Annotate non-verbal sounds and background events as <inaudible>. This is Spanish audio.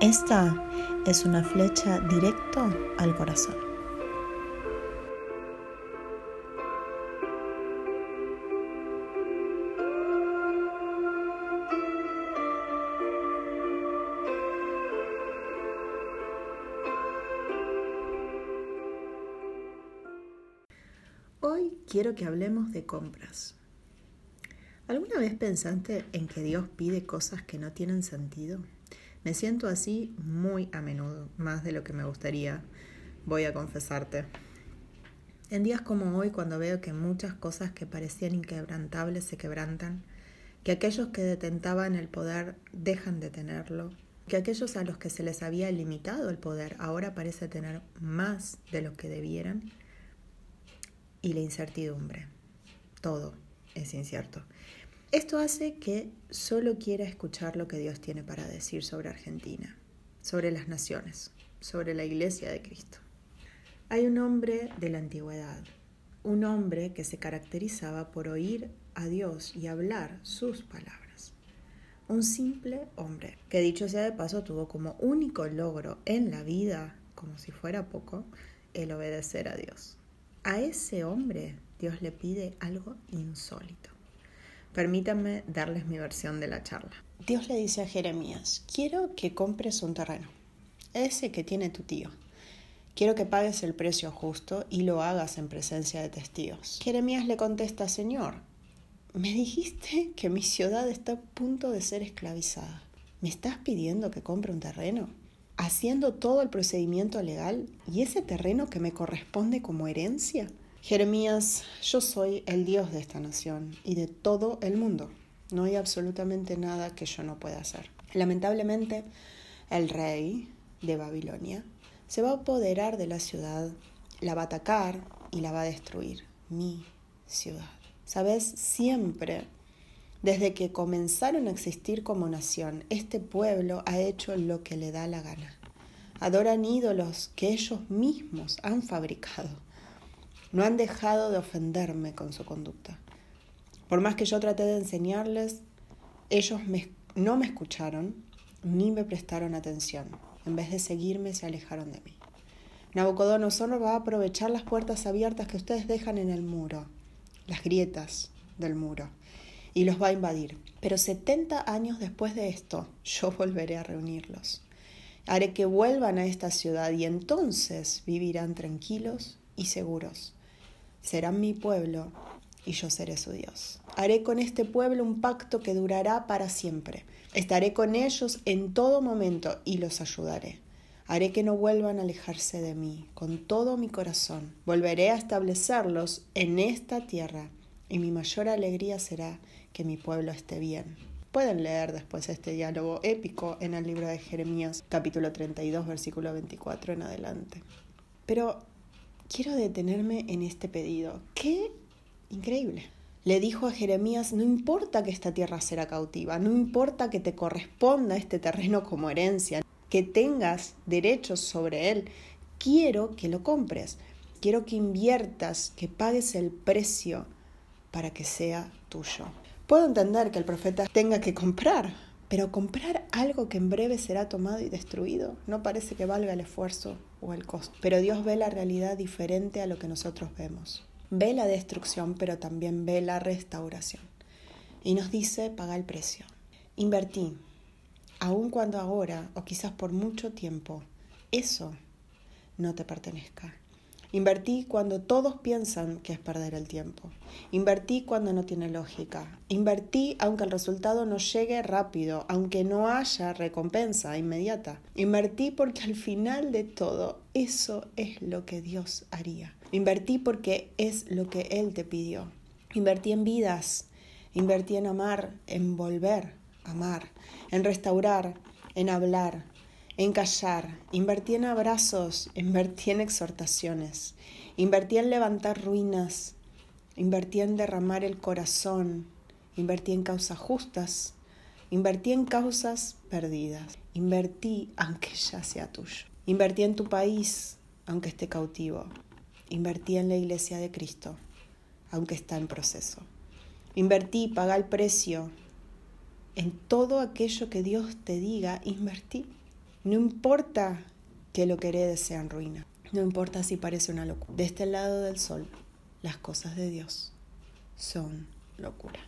Esta es una flecha directo al corazón. Hoy quiero que hablemos de compras. ¿Alguna vez pensaste en que Dios pide cosas que no tienen sentido? Me siento así muy a menudo, más de lo que me gustaría, voy a confesarte. En días como hoy, cuando veo que muchas cosas que parecían inquebrantables se quebrantan, que aquellos que detentaban el poder dejan de tenerlo, que aquellos a los que se les había limitado el poder ahora parece tener más de lo que debieran, y la incertidumbre. Todo es incierto. Esto hace que solo quiera escuchar lo que Dios tiene para decir sobre Argentina, sobre las naciones, sobre la iglesia de Cristo. Hay un hombre de la antigüedad, un hombre que se caracterizaba por oír a Dios y hablar sus palabras. Un simple hombre que dicho sea de paso tuvo como único logro en la vida, como si fuera poco, el obedecer a Dios. A ese hombre Dios le pide algo insólito. Permítanme darles mi versión de la charla. Dios le dice a Jeremías, quiero que compres un terreno, ese que tiene tu tío. Quiero que pagues el precio justo y lo hagas en presencia de testigos. Jeremías le contesta, Señor, me dijiste que mi ciudad está a punto de ser esclavizada. ¿Me estás pidiendo que compre un terreno? Haciendo todo el procedimiento legal y ese terreno que me corresponde como herencia. Jeremías, yo soy el Dios de esta nación y de todo el mundo. No hay absolutamente nada que yo no pueda hacer. Lamentablemente, el rey de Babilonia se va a apoderar de la ciudad, la va a atacar y la va a destruir. Mi ciudad. Sabes, siempre, desde que comenzaron a existir como nación, este pueblo ha hecho lo que le da la gana. Adoran ídolos que ellos mismos han fabricado no han dejado de ofenderme con su conducta. Por más que yo traté de enseñarles, ellos no me escucharon ni me prestaron atención. En vez de seguirme, se alejaron de mí. Nabucodonosor va a aprovechar las puertas abiertas que ustedes dejan en el muro, las grietas del muro, y los va a invadir. Pero 70 años después de esto, <laughs> yo volveré a reunirlos. Haré que vuelvan a esta ciudad y entonces vivirán tranquilos y seguros serán mi pueblo y yo seré su Dios. Haré con este pueblo un pacto que durará para siempre. Estaré con ellos en todo momento y los ayudaré. Haré que no vuelvan a alejarse de mí con todo mi corazón. Volveré a establecerlos en esta tierra y mi mayor alegría será que mi pueblo esté bien. Pueden leer después este diálogo épico en el libro de Jeremías, capítulo 32, versículo 24 en adelante. Pero quiero detenerme en este pedido. ¡Qué increíble! Le dijo a Jeremías, no importa que esta tierra será cautiva, no importa que te corresponda este terreno como herencia, que tengas derechos sobre él, quiero que lo compres, quiero que inviertas, que pagues el precio para que sea tuyo. Puedo entender que el profeta tenga que comprar, pero comprar algo que en breve será tomado y destruido no parece que valga el esfuerzo o el costo. Pero Dios ve la realidad diferente a lo que nosotros vemos. Ve la destrucción, pero también ve la restauración. Y nos dice, paga el precio. Invertí, aun cuando ahora, o quizás por mucho tiempo, eso no te pertenezca. Invertí cuando todos piensan que es perder el tiempo. Invertí cuando no tiene lógica. Invertí aunque el resultado no llegue rápido, aunque no haya recompensa inmediata. Invertí porque al final de todo eso es lo que Dios haría. Invertí porque es lo que Él te pidió. Invertí en vidas. Invertí en amar, en volver a amar, en restaurar, en hablar, en callar, invertí en abrazos, invertí en exhortaciones, invertí en levantar ruinas, invertí en derramar el corazón, invertí en causas justas, invertí en causas perdidas, invertí aunque ya sea tuyo, invertí en tu país aunque esté cautivo, invertí en la iglesia de Cristo aunque está en proceso. Invertí, paga el precio en todo aquello que Dios te diga, invertí. No importa que lo que heredes sean ruina. No importa si parece una locura. De este lado del sol, las cosas de Dios son locura.